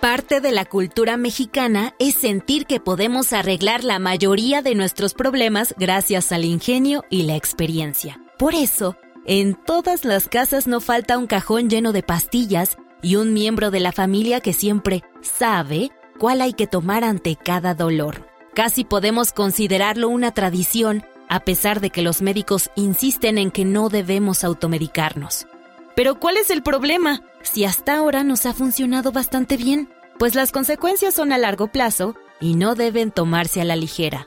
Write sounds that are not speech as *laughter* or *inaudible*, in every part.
Parte de la cultura mexicana es sentir que podemos arreglar la mayoría de nuestros problemas gracias al ingenio y la experiencia. Por eso, en todas las casas no falta un cajón lleno de pastillas y un miembro de la familia que siempre sabe cuál hay que tomar ante cada dolor. Casi podemos considerarlo una tradición, a pesar de que los médicos insisten en que no debemos automedicarnos. Pero ¿cuál es el problema? Si hasta ahora nos ha funcionado bastante bien, pues las consecuencias son a largo plazo y no deben tomarse a la ligera.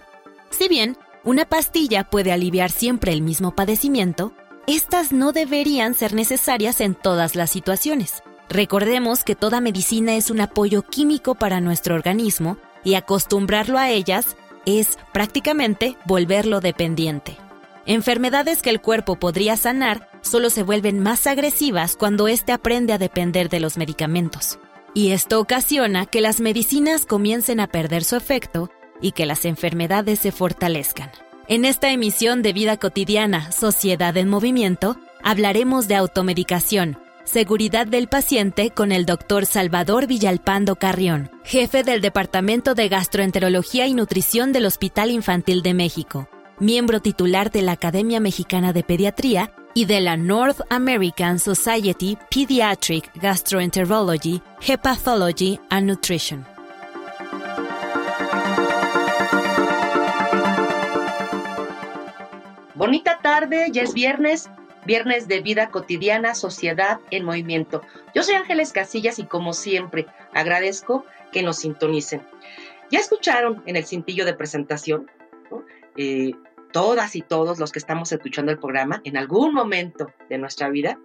Si bien una pastilla puede aliviar siempre el mismo padecimiento, estas no deberían ser necesarias en todas las situaciones. Recordemos que toda medicina es un apoyo químico para nuestro organismo y acostumbrarlo a ellas es prácticamente volverlo dependiente. Enfermedades que el cuerpo podría sanar solo se vuelven más agresivas cuando éste aprende a depender de los medicamentos. Y esto ocasiona que las medicinas comiencen a perder su efecto y que las enfermedades se fortalezcan. En esta emisión de Vida Cotidiana, Sociedad en Movimiento, hablaremos de automedicación, seguridad del paciente con el doctor Salvador Villalpando Carrión, jefe del Departamento de Gastroenterología y Nutrición del Hospital Infantil de México, miembro titular de la Academia Mexicana de Pediatría y de la North American Society Pediatric Gastroenterology, Hepathology and Nutrition. Bonita tarde, ya es viernes, viernes de vida cotidiana, sociedad en movimiento. Yo soy Ángeles Casillas y como siempre agradezco que nos sintonicen. Ya escucharon en el cintillo de presentación eh, todas y todos los que estamos escuchando el programa, en algún momento de nuestra vida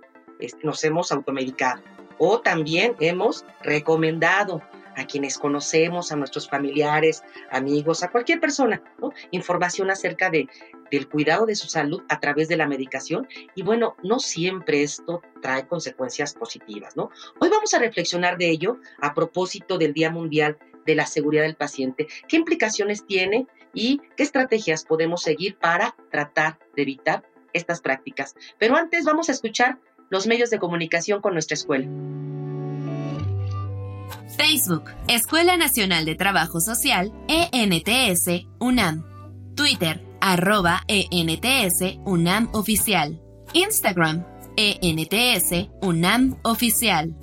nos hemos automedicado o también hemos recomendado a quienes conocemos, a nuestros familiares, amigos, a cualquier persona, información acerca de, del cuidado de su salud a través de la medicación. Y bueno, no siempre esto trae consecuencias positivas. Hoy vamos a reflexionar de ello a propósito del Día Mundial de la Seguridad del Paciente. ¿Qué implicaciones tiene y qué estrategias podemos seguir para tratar de evitar estas prácticas. Pero antes vamos a escuchar los medios de comunicación con nuestra escuela. Facebook, Escuela Nacional de Trabajo Social, ENTS, UNAM. Twitter, arroba ENTS, UNAM Oficial. Instagram, ENTS, UNAM Oficial.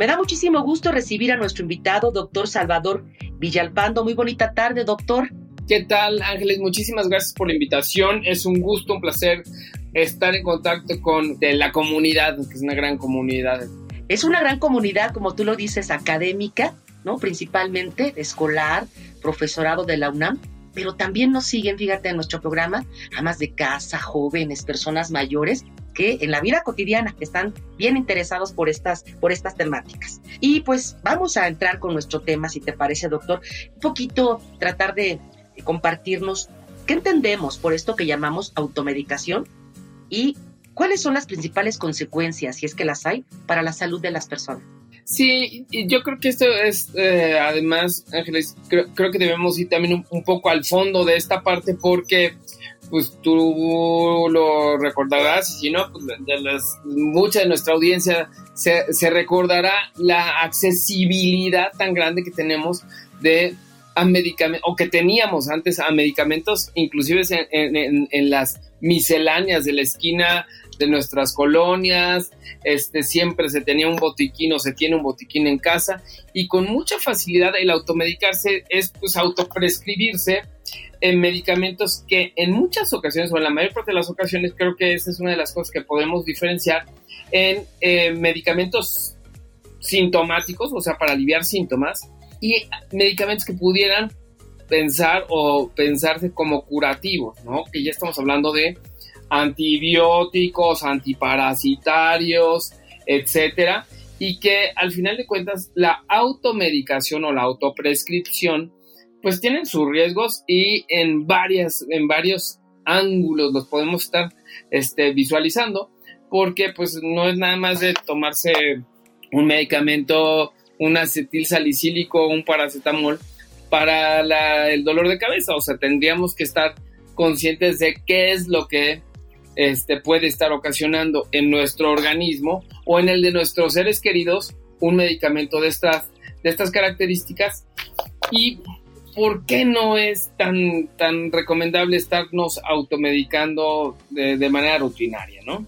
Me da muchísimo gusto recibir a nuestro invitado, doctor Salvador Villalpando. Muy bonita tarde, doctor. ¿Qué tal, Ángeles? Muchísimas gracias por la invitación. Es un gusto, un placer estar en contacto con la comunidad, que es una gran comunidad. Es una gran comunidad, como tú lo dices, académica, ¿no? Principalmente escolar, profesorado de la UNAM, pero también nos siguen, fíjate, en nuestro programa, amas de casa, jóvenes, personas mayores, que en la vida cotidiana están bien interesados por estas, por estas temáticas. Y pues vamos a entrar con nuestro tema, si te parece, doctor, un poquito tratar de compartirnos qué entendemos por esto que llamamos automedicación y cuáles son las principales consecuencias, si es que las hay, para la salud de las personas. Sí, yo creo que esto es, eh, además, Ángeles, creo, que debemos ir también un, poco al fondo de esta parte porque pues tú lo recordarás y si no, pues de las, mucha de nuestra audiencia se, se, recordará la accesibilidad tan grande que tenemos de a medicamentos, o que teníamos antes a medicamentos, inclusive en, en, en, las misceláneas de la esquina de nuestras colonias, este, siempre se tenía un botiquín o se tiene un botiquín en casa y con mucha facilidad el automedicarse es pues autoprescribirse en medicamentos que en muchas ocasiones, o en la mayor parte de las ocasiones, creo que esa es una de las cosas que podemos diferenciar en eh, medicamentos sintomáticos, o sea, para aliviar síntomas, y medicamentos que pudieran pensar o pensarse como curativos, ¿no? Que ya estamos hablando de antibióticos, antiparasitarios, etcétera, y que al final de cuentas la automedicación o la autoprescripción pues tienen sus riesgos y en varias en varios ángulos los podemos estar este, visualizando porque pues no es nada más de tomarse un medicamento, un acetil salicílico, un paracetamol para el dolor de cabeza, o sea, tendríamos que estar conscientes de qué es lo que este, puede estar ocasionando en nuestro organismo o en el de nuestros seres queridos un medicamento de estas, de estas características. Y por qué no es tan, tan recomendable estarnos automedicando de, manera rutinaria, ¿no?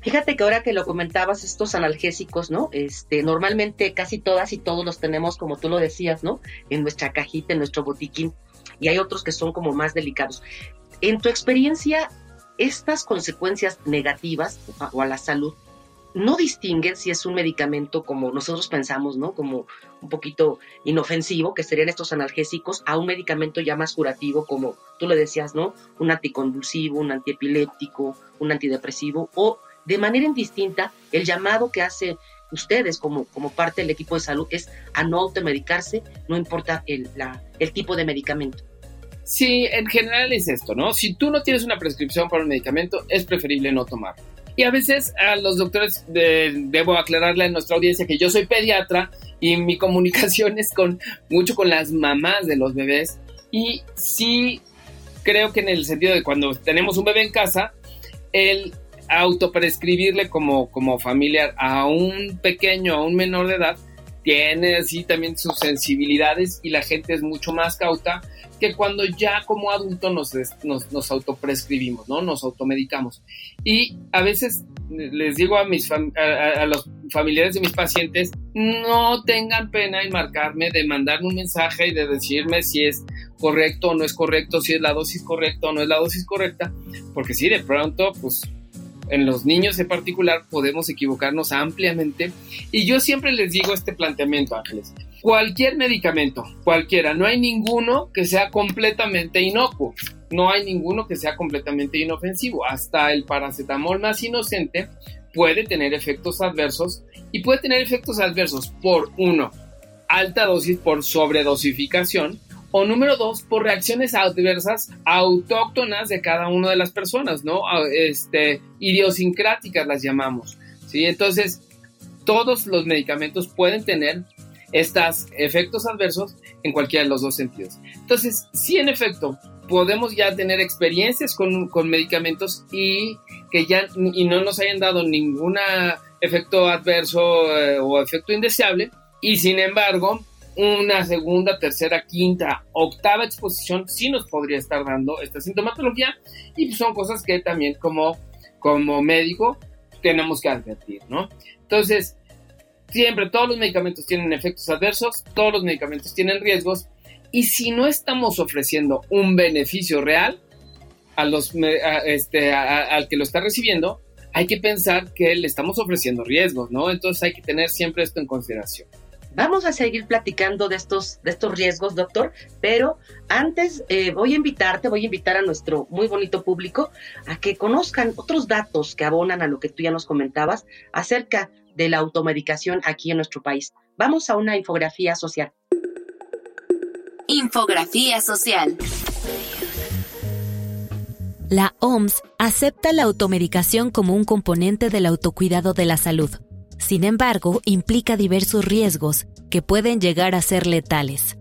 Fíjate que ahora que lo comentabas, estos analgésicos, ¿no? Este, normalmente casi todas y todos los tenemos, como tú lo decías, ¿no? En nuestra cajita, en nuestro botiquín. Y hay otros que son como más delicados. En tu experiencia, estas consecuencias negativas o a la salud no distinguen si es un medicamento como nosotros pensamos, ¿no? Como un poquito inofensivo, que serían estos analgésicos, a un medicamento ya más curativo, como tú le decías, ¿no? Un anticonvulsivo, un antiepiléptico, un antidepresivo, o de manera indistinta, el llamado que hace ustedes como, como parte del equipo de salud es a no automedicarse, no importa el, la, el tipo de medicamento. Sí, en general es esto, ¿no? Si tú no tienes una prescripción para un medicamento, es preferible no tomarlo. Y a veces a los doctores debo aclararle a nuestra audiencia que yo soy pediatra y mi comunicación *laughs* es con mucho con las mamás de los bebés. Y sí creo que en el sentido de cuando tenemos un bebé en casa, el autoprescribirle como, como familiar a un pequeño, a un menor de edad, tiene así también sus sensibilidades y la gente es mucho más cauta que cuando ya como adulto nos, nos, autoprescribimos, ¿no? Nos automedicamos. Y a veces les digo a, mis a, los familiares de mis pacientes, no tengan pena en marcarme, de mandarme un mensaje y de decirme si es correcto o no es correcto, si es la dosis correcta o no es la dosis correcta, porque si de pronto, pues en los niños en particular podemos equivocarnos ampliamente y yo siempre les digo este planteamiento, Ángeles. Cualquier medicamento, cualquiera, no hay ninguno que sea completamente inocuo, no hay ninguno que sea completamente inofensivo. Hasta el paracetamol más inocente puede tener efectos adversos y puede tener efectos adversos por uno, alta dosis por sobredosificación o número dos, por reacciones adversas autóctonas de cada una de las personas, ¿no? Este, idiosincráticas las llamamos, ¿sí? Entonces, todos los medicamentos pueden tener estos efectos adversos en cualquiera de los dos sentidos. Entonces, sí, en efecto, podemos ya tener experiencias con, con medicamentos y que ya y no nos hayan dado ningún efecto adverso eh, o efecto indeseable, y sin embargo, una segunda, tercera, quinta, octava exposición sí nos podría estar dando esta sintomatología y son cosas que también como, como médico tenemos que advertir, ¿no? Entonces, siempre todos los medicamentos tienen efectos adversos, todos los medicamentos tienen riesgos y si no estamos ofreciendo un beneficio real a los, este, al que lo está recibiendo, hay que pensar que le estamos ofreciendo riesgos, ¿no? Entonces hay que tener siempre esto en consideración. Vamos a seguir platicando de estos, de estos riesgos, doctor, pero antes eh, voy a invitarte, voy a invitar a nuestro muy bonito público a que conozcan otros datos que abonan a lo que tú ya nos comentabas acerca de la automedicación aquí en nuestro país. Vamos a una infografía social. Infografía social. La OMS acepta la automedicación como un componente del autocuidado de la salud sin embargo, implica diversos riesgos que pueden llegar a ser letales.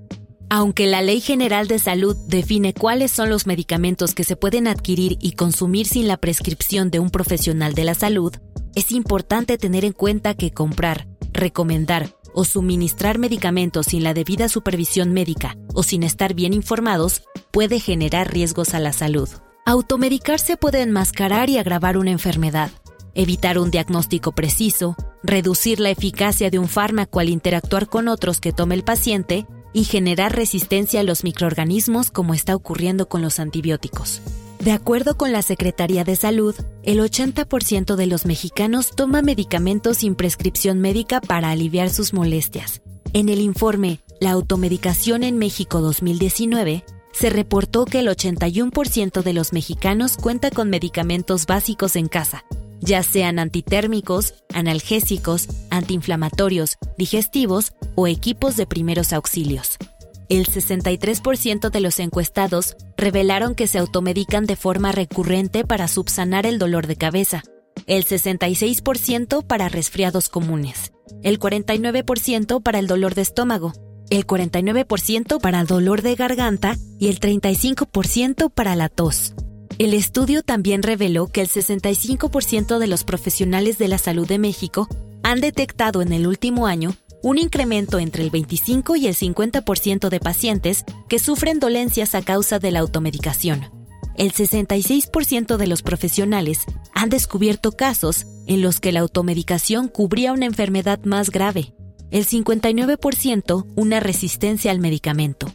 Aunque la Ley General de Salud define cuáles son los medicamentos que se pueden adquirir y consumir sin la prescripción de un profesional de la salud, es importante tener en cuenta que comprar, recomendar o suministrar medicamentos sin la debida supervisión médica o sin estar bien informados puede generar riesgos a la salud. Automedicarse puede enmascarar y agravar una enfermedad, evitar un diagnóstico preciso, reducir la eficacia de un fármaco al interactuar con otros que tome el paciente y generar resistencia a los microorganismos como está ocurriendo con los antibióticos. De acuerdo con la Secretaría de Salud, el 80% de los mexicanos toma medicamentos sin prescripción médica para aliviar sus molestias. En el informe la automedicación en México 2019, se reportó que el 81% de los mexicanos cuenta con medicamentos básicos en casa, ya sean antitérmicos, analgésicos, antiinflamatorios, digestivos o equipos de primeros auxilios. El 63% de los encuestados revelaron que se automedican de forma recurrente para subsanar el dolor de cabeza, el 66% para resfriados comunes, el 49% para el dolor de estómago, el 49% para dolor de garganta y el 35% para la tos. El estudio también reveló que el 65% de los profesionales de la salud de México han detectado en el último año un incremento entre el 25 y el 50% de pacientes que sufren dolencias a causa de la automedicación. El 66% de los profesionales han descubierto casos en los que la automedicación cubría una enfermedad más grave, el 59% una resistencia al medicamento,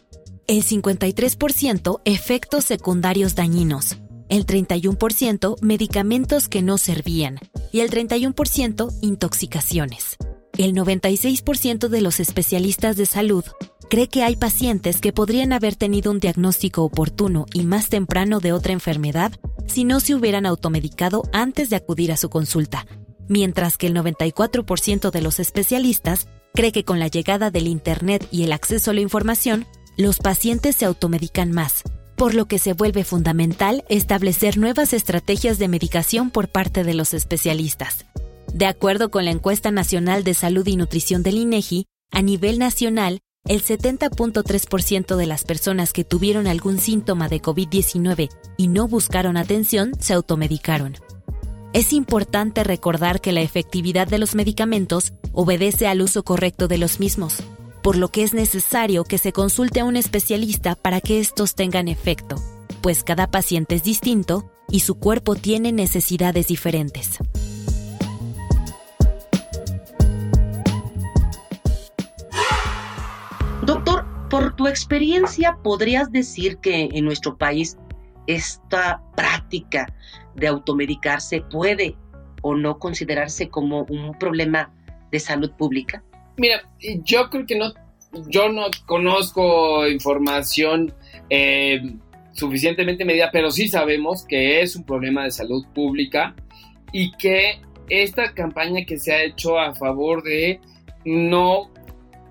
el 53% efectos secundarios dañinos, el 31% medicamentos que no servían. Y el 31% intoxicaciones. El 96% de los especialistas de salud cree que hay pacientes que podrían haber tenido un diagnóstico oportuno y más temprano de otra enfermedad si no se hubieran automedicado antes de acudir a su consulta, mientras que el 94% de los especialistas cree que con la llegada del Internet y el acceso a la información, los pacientes se automedican más, por lo que se vuelve fundamental establecer nuevas estrategias de medicación por parte de los especialistas. De acuerdo con la encuesta nacional de salud y nutrición del INEGI, a nivel nacional, el 70.3% de las personas que tuvieron algún síntoma de COVID-19 y no buscaron atención se automedicaron. Es importante recordar que la efectividad de los medicamentos obedece al uso correcto de los mismos, por lo que es necesario que se consulte a un especialista para que estos tengan efecto, pues cada paciente es distinto y su cuerpo tiene necesidades diferentes. Doctor, por tu experiencia, ¿podrías decir que en nuestro país esta práctica de automedicarse puede o no considerarse como un problema de salud pública? Mira, yo creo que no, yo no conozco información eh, suficientemente medida, pero sí sabemos que es un problema de salud pública y que esta campaña que se ha hecho a favor de no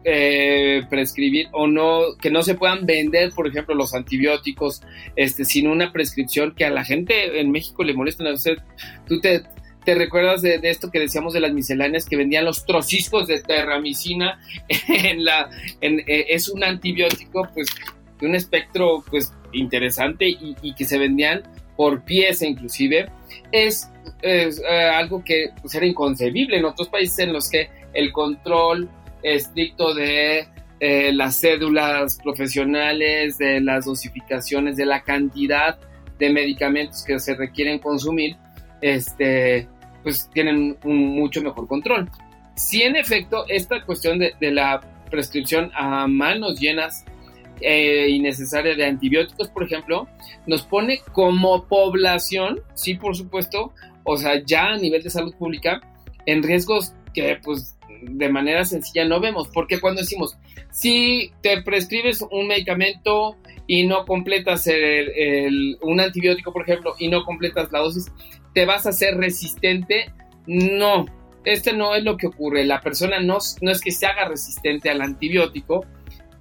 eh, prescribir o no, que no se puedan vender, por ejemplo, los antibióticos este, sin una prescripción que a la gente en México le molesta. O tú te, te recuerdas de, esto que decíamos de las misceláneas que vendían los trociscos de terramicina *laughs* en la, en, eh, es un antibiótico pues de un espectro pues interesante y, que se vendían por pieza inclusive. Es, eh, algo que pues, era inconcebible en otros países en los que el control estricto de eh, las cédulas profesionales, de las dosificaciones, de la cantidad de medicamentos que se requieren consumir, este, pues tienen un mucho mejor control. Si en efecto esta cuestión de, la prescripción a manos llenas eh, innecesaria de antibióticos, por ejemplo, nos pone como población, sí, por supuesto, o sea, ya a nivel de salud pública, en riesgos que pues de manera sencilla no vemos, porque cuando decimos, si te prescribes un medicamento y no completas el, un antibiótico, por ejemplo, y no completas la dosis, ¿te vas a ser resistente? No, este no es lo que ocurre. La persona no, no es que se haga resistente al antibiótico,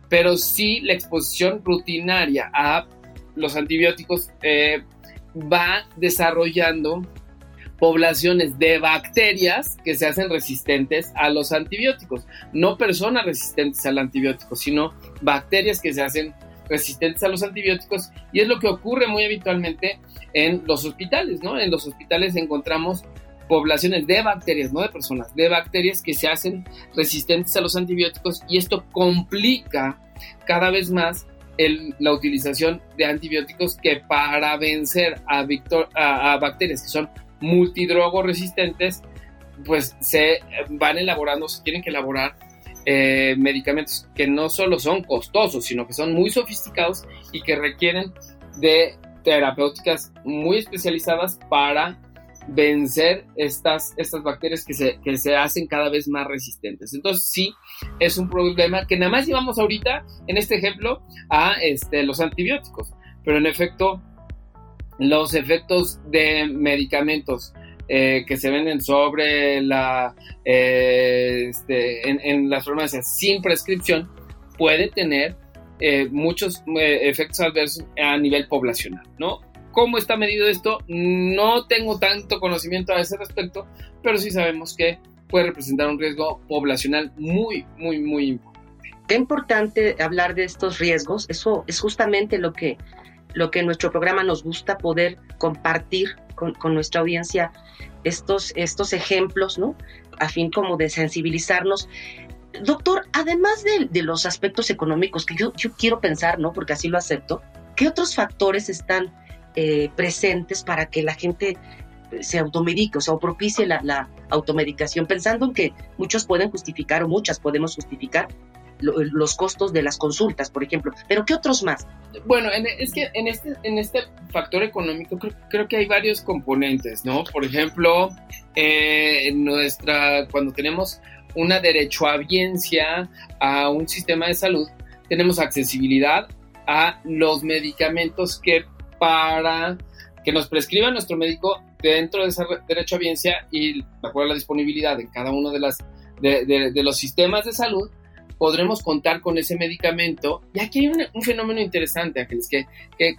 pero sí la exposición rutinaria a los antibióticos eh, va desarrollando poblaciones de bacterias que se hacen resistentes a los antibióticos. No personas resistentes al antibiótico, sino bacterias que se hacen resistentes a los antibióticos. Y es lo que ocurre muy habitualmente en los hospitales, ¿no? En los hospitales encontramos poblaciones de bacterias, no de personas, de bacterias que se hacen resistentes a los antibióticos y esto complica cada vez más la utilización de antibióticos que para vencer a, a bacterias que son multidrogo resistentes, pues se van elaborando, se tienen que elaborar eh, medicamentos que no solo son costosos, sino que son muy sofisticados y que requieren de terapéuticas muy especializadas para vencer estas, estas bacterias que se, que se hacen cada vez más resistentes. Entonces sí, es un problema que nada más llevamos ahorita, en este ejemplo, a este, los antibióticos, pero en efecto, los efectos de medicamentos eh, que se venden sobre la, eh, este, en, las farmacias sin prescripción puede tener eh, muchos efectos adversos a nivel poblacional, ¿no? ¿Cómo está medido esto? No tengo tanto conocimiento a ese respecto, pero sí sabemos que puede representar un riesgo poblacional muy, muy, muy importante. Qué importante hablar de estos riesgos. Eso es justamente lo que, lo que en nuestro programa nos gusta poder compartir con, nuestra audiencia estos, estos ejemplos, ¿no? A fin como de sensibilizarnos. Doctor, además de, los aspectos económicos, que yo, quiero pensar, ¿no? Porque así lo acepto, ¿qué otros factores están eh, presentes para que la gente se automedique, o sea, propicie la, automedicación, pensando en que muchos pueden justificar o muchas podemos justificar los costos de las consultas, por ejemplo. Pero ¿qué otros más? Bueno, es que en este, en este factor económico creo, que hay varios componentes, ¿no? Por ejemplo, eh, nuestra, cuando tenemos una derechohabiencia a un sistema de salud, tenemos accesibilidad a los medicamentos que para que nos prescriba nuestro médico dentro de ese derecho a audiencia y de acuerdo a la disponibilidad en cada uno de, las, de, los sistemas de salud, podremos contar con ese medicamento. Y aquí hay un, fenómeno interesante, Ángeles, que,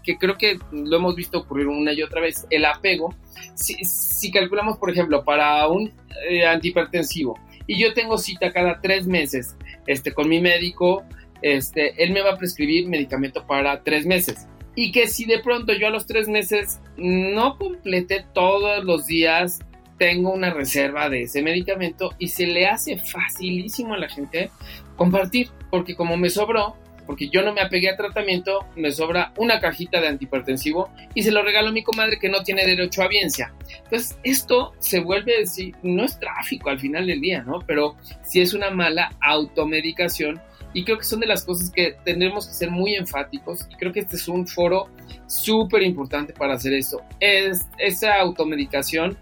que, creo que lo hemos visto ocurrir una y otra vez, el apego. Si, calculamos, por ejemplo, para un eh, antihipertensivo y yo tengo cita cada tres meses este, con mi médico, este, él me va a prescribir medicamento para tres meses y que si de pronto yo a los tres meses no completé todos los días, tengo una reserva de ese medicamento y se le hace facilísimo a la gente compartir, porque como me sobró, porque yo no me apegué a tratamiento, me sobra una cajita de antihipertensivo y se lo regalo a mi comadre que no tiene derecho a audiencia. Entonces, esto se vuelve, sí, no es tráfico al final del día, ¿no? Pero sí es una mala automedicación y creo que son de las cosas que tendremos que ser muy enfáticos y creo que este es un foro súper importante para hacer eso. Es esa automedicación,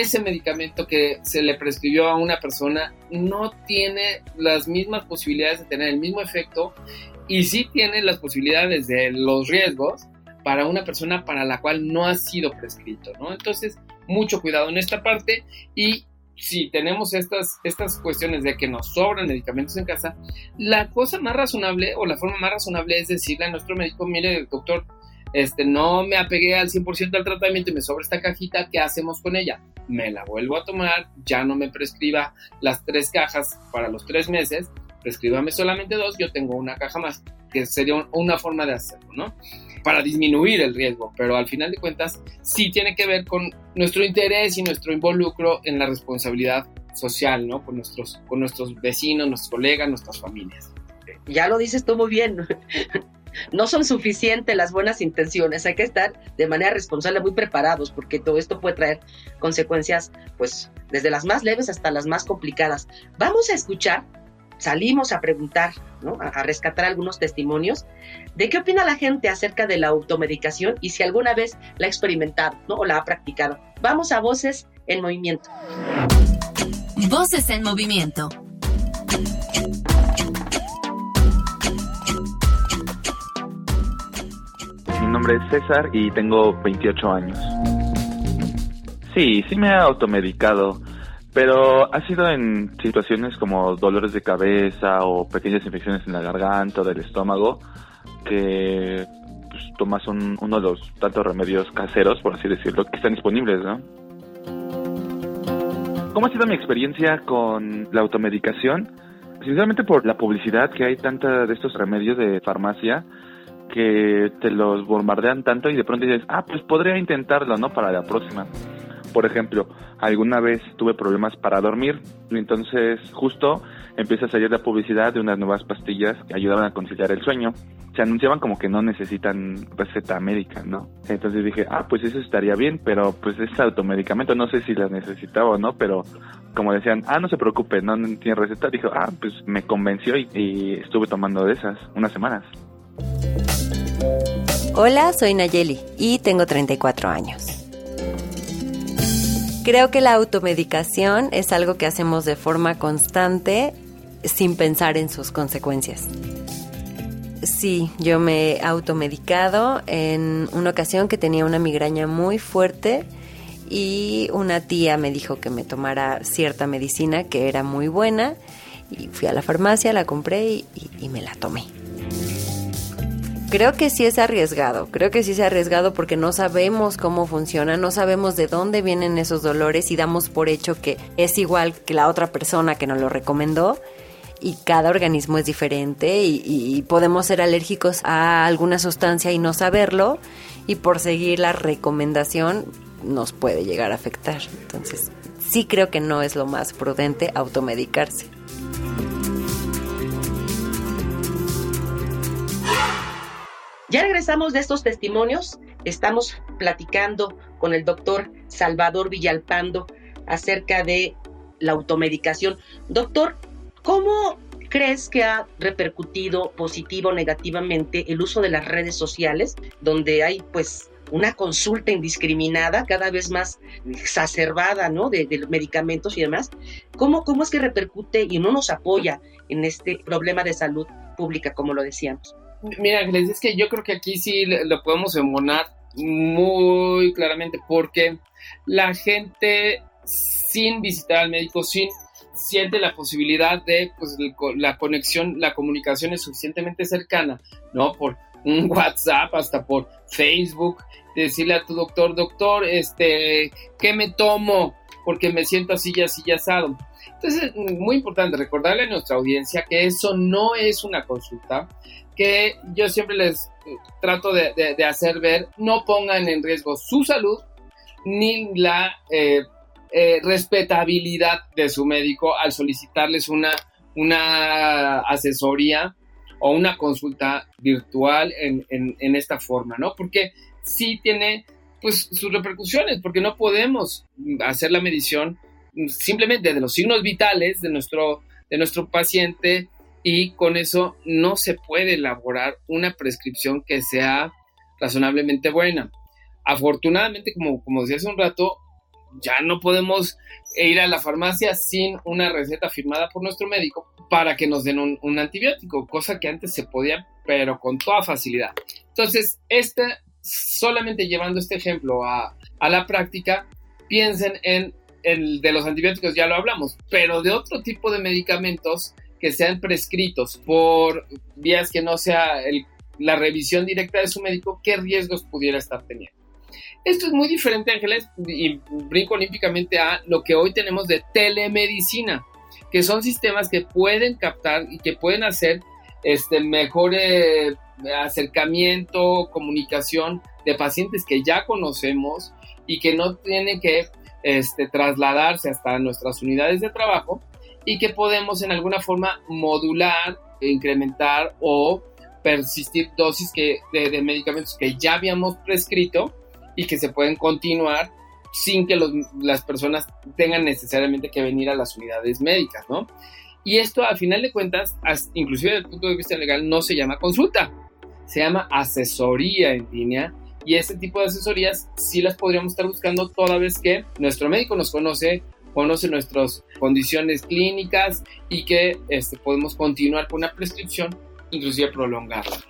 ese medicamento que se le prescribió a una persona no tiene las mismas posibilidades de tener el mismo efecto y sí tiene las posibilidades de los riesgos para una persona para la cual no ha sido prescrito, ¿no? Entonces, mucho cuidado en esta parte y si tenemos estas, estas cuestiones de que nos sobran medicamentos en casa, la cosa más razonable o la forma más razonable es decirle a nuestro médico, mire, doctor, este, no me apegué al 100% al tratamiento y me sobra esta cajita, ¿qué hacemos con ella? Me la vuelvo a tomar, ya no me prescriba las tres cajas para los tres meses, prescríbame solamente dos, yo tengo una caja más, que sería una forma de hacerlo, ¿no? para disminuir el riesgo, pero al final de cuentas sí tiene que ver con nuestro interés y nuestro involucro en la responsabilidad social, ¿no? Con nuestros, con nuestros vecinos, nuestros colegas, nuestras familias. Ya lo dices tú muy bien. No son suficientes las buenas intenciones, hay que estar de manera responsable muy preparados porque todo esto puede traer consecuencias, pues, desde las más leves hasta las más complicadas. Vamos a escuchar salimos a preguntar, a, rescatar algunos testimonios de qué opina la gente acerca de la automedicación y si alguna vez la ha experimentado ¿no? o la ha practicado. Vamos a Voces en Movimiento. Voces en Movimiento. Nombre es César y tengo 28 años. Sí, sí me he automedicado pero ha sido en situaciones como dolores de cabeza o pequeñas infecciones en la garganta o del estómago que pues, tomas uno de los tantos remedios caseros, por así decirlo, que están disponibles, ¿no? ¿Cómo ha sido mi experiencia con la automedicación? Sinceramente por la publicidad que hay tanta de estos remedios de farmacia que te los bombardean tanto y de pronto dices, ah, pues podría intentarlo, ¿no? Para la próxima. Por ejemplo, alguna vez tuve problemas para dormir, y entonces justo empieza a salir la publicidad de unas nuevas pastillas que ayudaban a conciliar el sueño. Se anunciaban como que no necesitan receta médica, ¿no? Entonces dije, ah, pues eso estaría bien, pero pues es automedicamento, no sé si la necesitaba o no, pero como decían, ah, no se preocupe, no, tiene receta, dijo, ah, pues me convenció y, y estuve tomando de esas unas semanas. Hola, soy Nayeli y tengo 34 años. Creo que la automedicación es algo que hacemos de forma constante sin pensar en sus consecuencias. Sí, yo me he automedicado en una ocasión que tenía una migraña muy fuerte y una tía me dijo que me tomara cierta medicina que era muy buena y fui a la farmacia, la compré y, y me la tomé. Creo que sí es arriesgado, creo que sí es arriesgado porque no sabemos cómo funciona, no sabemos de dónde vienen esos dolores y damos por hecho que es igual que la otra persona que nos lo recomendó y cada organismo es diferente y, podemos ser alérgicos a alguna sustancia y no saberlo y por seguir la recomendación nos puede llegar a afectar. Entonces, sí creo que no es lo más prudente automedicarse. Ya regresamos de estos testimonios. Estamos platicando con el doctor Salvador Villalpando acerca de la automedicación. Doctor, ¿cómo crees que ha repercutido positivo o negativamente el uso de las redes sociales, donde hay pues una consulta indiscriminada, cada vez más exacerbada, ¿no? De, de, medicamentos y demás. ¿Cómo, ¿Cómo es que repercute y no nos apoya en este problema de salud pública, como lo decíamos? Mira, es que yo creo que aquí sí lo podemos emonar muy claramente porque la gente sin visitar al médico, sin siente la posibilidad de pues la conexión, la comunicación es suficientemente cercana, ¿no? Por un *laughs* WhatsApp, hasta por Facebook, decirle a tu doctor, doctor, este, ¿qué me tomo? Porque me siento así y así y asado. Entonces, es muy importante recordarle a nuestra audiencia que eso no es una consulta, que yo siempre les eh, trato de, hacer ver, no pongan en riesgo su salud ni la eh, eh, respetabilidad de su médico al solicitarles una, una asesoría o una consulta virtual en, en, esta forma, ¿no? Porque sí tiene pues sus repercusiones, porque no podemos hacer la medición simplemente de los signos vitales de nuestro, de nuestro paciente y con eso no se puede elaborar una prescripción que sea razonablemente buena. Afortunadamente, como, como decía hace un rato, ya no podemos ir a la farmacia sin una receta firmada por nuestro médico para que nos den un, antibiótico, cosa que antes se podía, pero con toda facilidad. Entonces, este, solamente llevando este ejemplo a, a la práctica, piensen en el de los antibióticos, ya lo hablamos, pero de otro tipo de medicamentos que sean prescritos por vías que no sea la revisión directa de su médico, ¿qué riesgos pudiera estar teniendo? Esto es muy diferente, Ángeles, y brinco olímpicamente a lo que hoy tenemos de telemedicina, que son sistemas que pueden captar y que pueden hacer este mejor eh, acercamiento, comunicación de pacientes que ya conocemos y que no tienen que este, trasladarse hasta nuestras unidades de trabajo y que podemos en alguna forma modular, incrementar o persistir dosis que, de, medicamentos que ya habíamos prescrito y que se pueden continuar sin que las personas tengan necesariamente que venir a las unidades médicas, ¿no? Y esto, al final de cuentas, inclusive desde el punto de vista legal, no se llama consulta, se llama asesoría en línea. Y ese tipo de asesorías sí las podríamos estar buscando toda vez que nuestro médico nos conoce, conoce nuestras condiciones clínicas y que este, podemos continuar con una prescripción, inclusive prolongarla.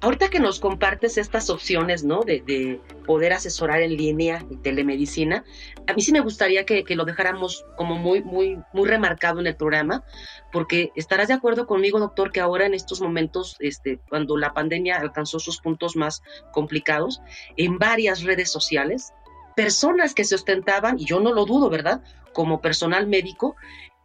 Ahorita que nos compartes estas opciones, ¿no? De, poder asesorar en línea y telemedicina, a mí sí me gustaría que, lo dejáramos como muy, muy, muy remarcado en el programa, porque estarás de acuerdo conmigo, doctor, que ahora en estos momentos, este, cuando la pandemia alcanzó sus puntos más complicados, en varias redes sociales, personas que se ostentaban, y yo no lo dudo, ¿verdad? Como personal médico,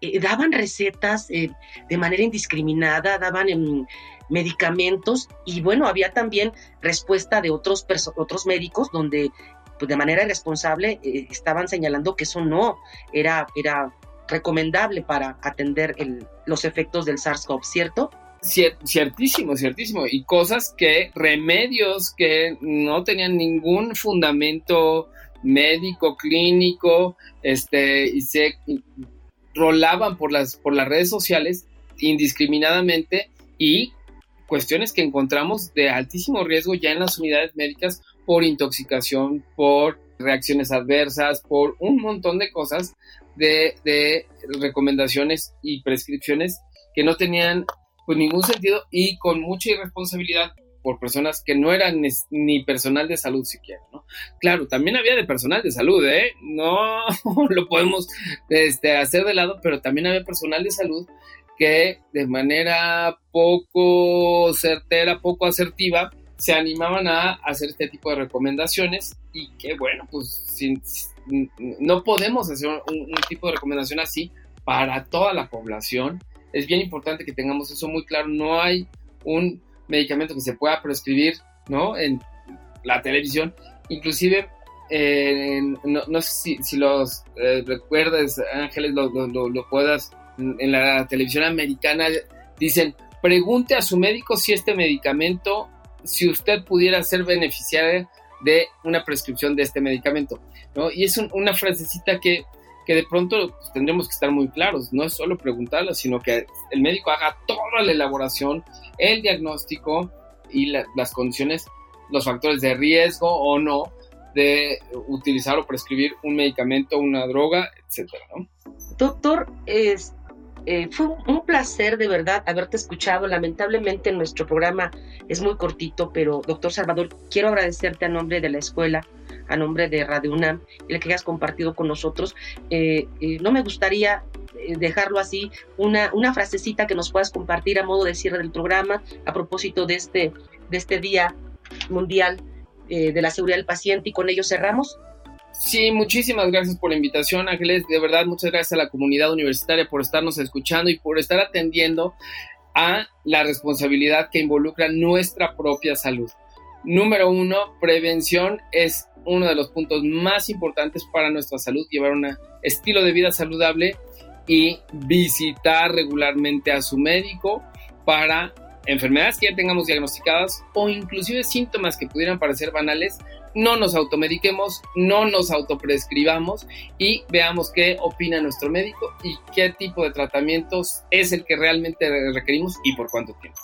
eh, daban recetas eh, de manera indiscriminada, daban en medicamentos y bueno, había también respuesta de otros, otros médicos donde pues, de manera irresponsable eh, estaban señalando que eso no era, era recomendable para atender el, los efectos del SARS-CoV, ¿cierto? Ciertísimo, ciertísimo. Y cosas que, remedios que no tenían ningún fundamento médico, clínico, este, y se rolaban por las, por las redes sociales indiscriminadamente y cuestiones que encontramos de altísimo riesgo ya en las unidades médicas por intoxicación, por reacciones adversas, por un montón de cosas, de, de recomendaciones y prescripciones que no tenían pues ningún sentido y con mucha irresponsabilidad por personas que no eran ni personal de salud siquiera, ¿no? Claro, también había de personal de salud, ¿eh? No *laughs* lo podemos este, hacer de lado, pero también había personal de salud que de manera poco certera, poco asertiva, se animaban a hacer este tipo de recomendaciones y que bueno, pues no podemos hacer un, un tipo de recomendación así para toda la población. Es bien importante que tengamos eso muy claro. No hay un medicamento que se pueda prescribir, ¿no? En la televisión. Inclusive, eh, no, sé si, los eh, recuerdas, Ángeles, lo, lo, puedas, en la televisión americana dicen, pregunte a su médico si este medicamento, si usted pudiera ser beneficiario de una prescripción de este medicamento, ¿no? Y es una frasecita que que de pronto pues, tendremos que estar muy claros, no es solo preguntarla, sino que el médico haga toda la elaboración, el diagnóstico y las condiciones, los factores de riesgo o no de utilizar o prescribir un medicamento, una droga, etcétera, Doctor, es, eh, fue un placer de verdad haberte escuchado. Lamentablemente nuestro programa es muy cortito, pero doctor Salvador, quiero agradecerte a nombre de la escuela a nombre de Radio UNAM, el que hayas compartido con nosotros. Eh, eh, no me gustaría eh, dejarlo así, una, una frasecita que nos puedas compartir a modo de cierre del programa a propósito de este, de este Día Mundial de la Seguridad del Paciente y con ello cerramos. Sí, muchísimas gracias por la invitación, Ángeles. De verdad, muchas gracias a la comunidad universitaria por estarnos escuchando y por estar atendiendo a la responsabilidad que involucra nuestra propia salud. Número uno, prevención es uno de los puntos más importantes para nuestra salud, llevar un estilo de vida saludable y visitar regularmente a su médico para enfermedades que ya tengamos diagnosticadas o inclusive síntomas que pudieran parecer banales, no nos automediquemos, no nos autoprescribamos y veamos qué opina nuestro médico y qué tipo de tratamientos es el que realmente requerimos y por cuánto tiempo.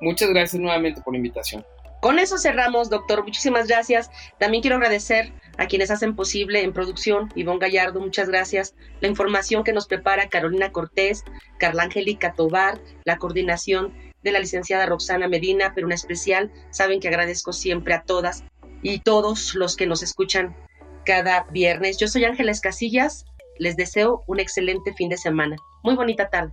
Muchas gracias nuevamente por la invitación. Con eso cerramos, doctor. Muchísimas gracias. También quiero agradecer a quienes hacen posible en producción, Ivonne Gallardo, muchas gracias. La información que nos prepara Carolina Cortés, Carla Angélica Tobar, la coordinación de la licenciada Roxana Medina, pero en especial saben que agradezco siempre a todas y todos los que nos escuchan cada viernes. Yo soy Ángeles Casillas, les deseo un excelente fin de semana. Muy bonita tarde.